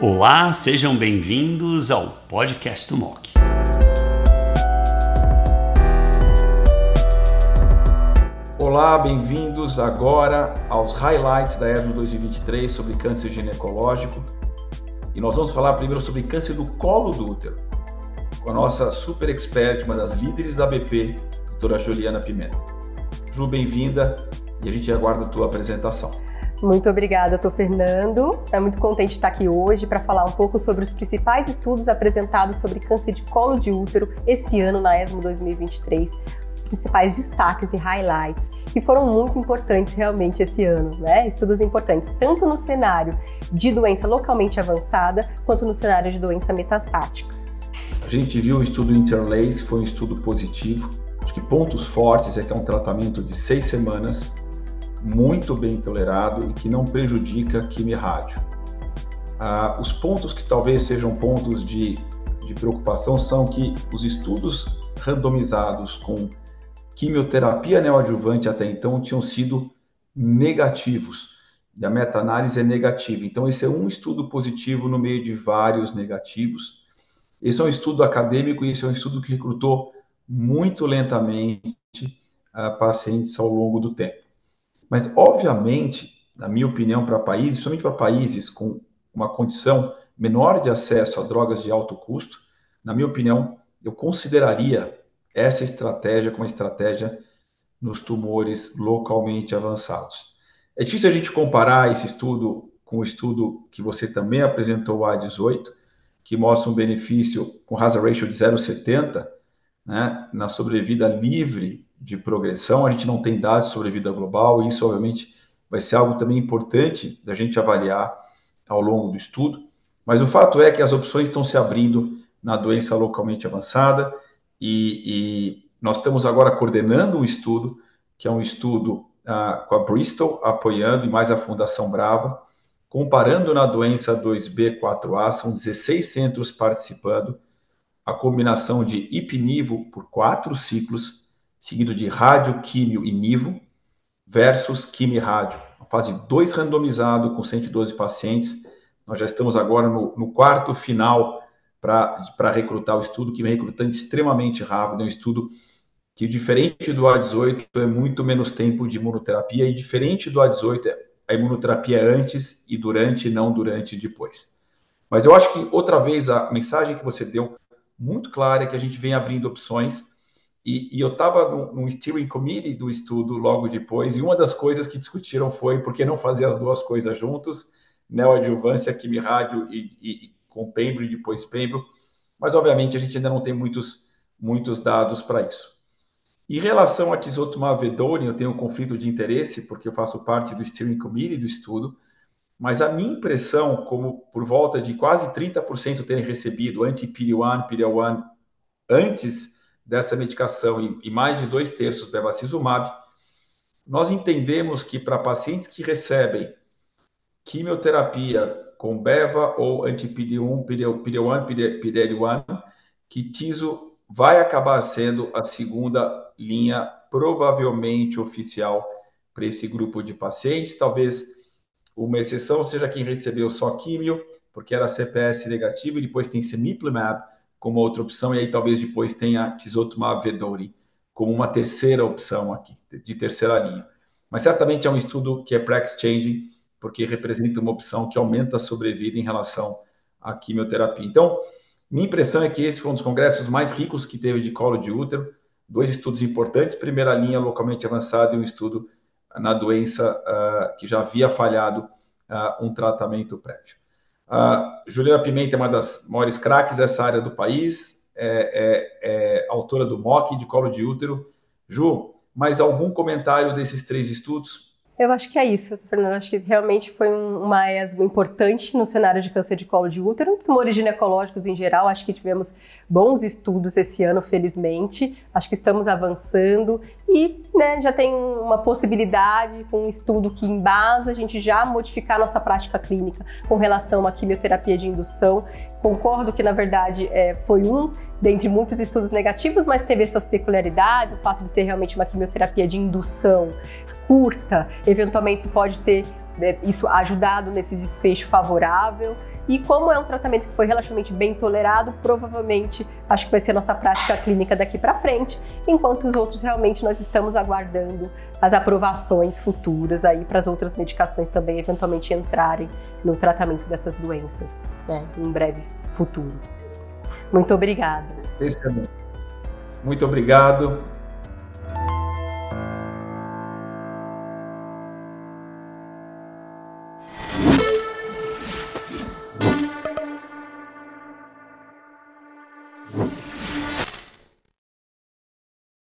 Olá, sejam bem-vindos ao podcast do MOC. Olá, bem-vindos agora aos highlights da ESMO 2023 sobre câncer ginecológico. E nós vamos falar primeiro sobre câncer do colo do útero, com a nossa super expert, uma das líderes da BP, doutora Juliana Pimenta. Ju, bem-vinda e a gente aguarda a tua apresentação. Muito obrigada, doutor Fernando. É muito contente estar aqui hoje para falar um pouco sobre os principais estudos apresentados sobre câncer de colo de útero esse ano na ESMO 2023, os principais destaques e highlights, que foram muito importantes realmente esse ano, né? Estudos importantes tanto no cenário de doença localmente avançada quanto no cenário de doença metastática. A gente viu o estudo Interlace, foi um estudo positivo. Acho que pontos fortes é que é um tratamento de seis semanas muito bem tolerado e que não prejudica quimio-rádio. Ah, os pontos que talvez sejam pontos de, de preocupação são que os estudos randomizados com quimioterapia neoadjuvante até então tinham sido negativos. E a meta-análise é negativa. Então, esse é um estudo positivo no meio de vários negativos. Esse é um estudo acadêmico e esse é um estudo que recrutou muito lentamente uh, pacientes ao longo do tempo. Mas, obviamente, na minha opinião, para países, principalmente para países com uma condição menor de acesso a drogas de alto custo, na minha opinião, eu consideraria essa estratégia como estratégia nos tumores localmente avançados. É difícil a gente comparar esse estudo com o estudo que você também apresentou, o A18, que mostra um benefício com hazard ratio de 0,70 né, na sobrevida livre de progressão, a gente não tem dados sobre vida global, e isso, obviamente, vai ser algo também importante da gente avaliar ao longo do estudo. Mas o fato é que as opções estão se abrindo na doença localmente avançada, e, e nós estamos agora coordenando um estudo, que é um estudo ah, com a Bristol apoiando, e mais a Fundação Brava, comparando na doença 2B4A, são 16 centros participando, a combinação de ipinivo por quatro ciclos seguido de rádio, químio e nivo, versus quimio e rádio. Uma fase 2 randomizado com 112 pacientes. Nós já estamos agora no, no quarto final para recrutar o estudo, que vem recrutando extremamente rápido. É um estudo que, diferente do A18, é muito menos tempo de imunoterapia, e diferente do A18, é a imunoterapia é antes e durante, não durante e depois. Mas eu acho que, outra vez, a mensagem que você deu muito clara é que a gente vem abrindo opções e, e eu estava no, steering committee do estudo logo depois, e uma das coisas que discutiram foi por que não fazer as duas coisas juntos, neoadjuvância, quimirádio e, e com pembro e depois pembro, mas obviamente a gente ainda não tem muitos, muitos dados para isso. Em relação a tisotumab vedotin, eu tenho um conflito de interesse, porque eu faço parte do steering committee do estudo, mas a minha impressão, como por volta de quase 30% terem recebido anti-PD-1, PD-1 antes dessa medicação e, mais de dois terços bevacizumab, nós entendemos que para pacientes que recebem quimioterapia com beva ou anti-PD1, PD1, PD1, que TISO vai acabar sendo a segunda linha provavelmente oficial para esse grupo de pacientes. Talvez uma exceção seja quem recebeu só químio, porque era CPS negativo, e depois tem cemiplimab, como outra opção, e aí talvez depois tenha Tisotumab Vedotin como uma terceira opção aqui, de terceira linha. Mas certamente é um estudo que é practice-changing, porque representa uma opção que aumenta a sobrevida em relação à quimioterapia. Então, minha impressão é que esse foi um dos congressos mais ricos que teve de colo de útero, dois estudos importantes, primeira linha localmente avançada e um estudo na doença uh, que já havia falhado uh, um tratamento prévio. Juliana Pimenta é uma das maiores craques dessa área do país, é, é, é autora do MOC de colo de útero. Ju, mais algum comentário desses três estudos? Eu acho que é isso, Fernando. Acho que realmente foi uma ESMO importante no cenário de câncer de colo de útero, tumores ginecológicos em geral. Acho que tivemos bons estudos esse ano, felizmente. Acho que estamos avançando e né, já tem uma possibilidade com um estudo que embasa a gente já modificar nossa prática clínica com relação à quimioterapia de indução. Concordo que, na verdade, é, foi um dentre muitos estudos negativos, mas teve suas peculiaridades, o fato de ser realmente uma quimioterapia de indução curta, eventualmente isso pode ter né, isso ajudado nesse desfecho favorável. E como é um tratamento que foi relativamente bem tolerado, provavelmente acho que vai ser a nossa prática clínica daqui para frente, enquanto os outros realmente nós estamos aguardando as aprovações futuras aí para as outras medicações também eventualmente entrarem no tratamento dessas doenças né, em breve futuro. Muito obrigada. Muito obrigado.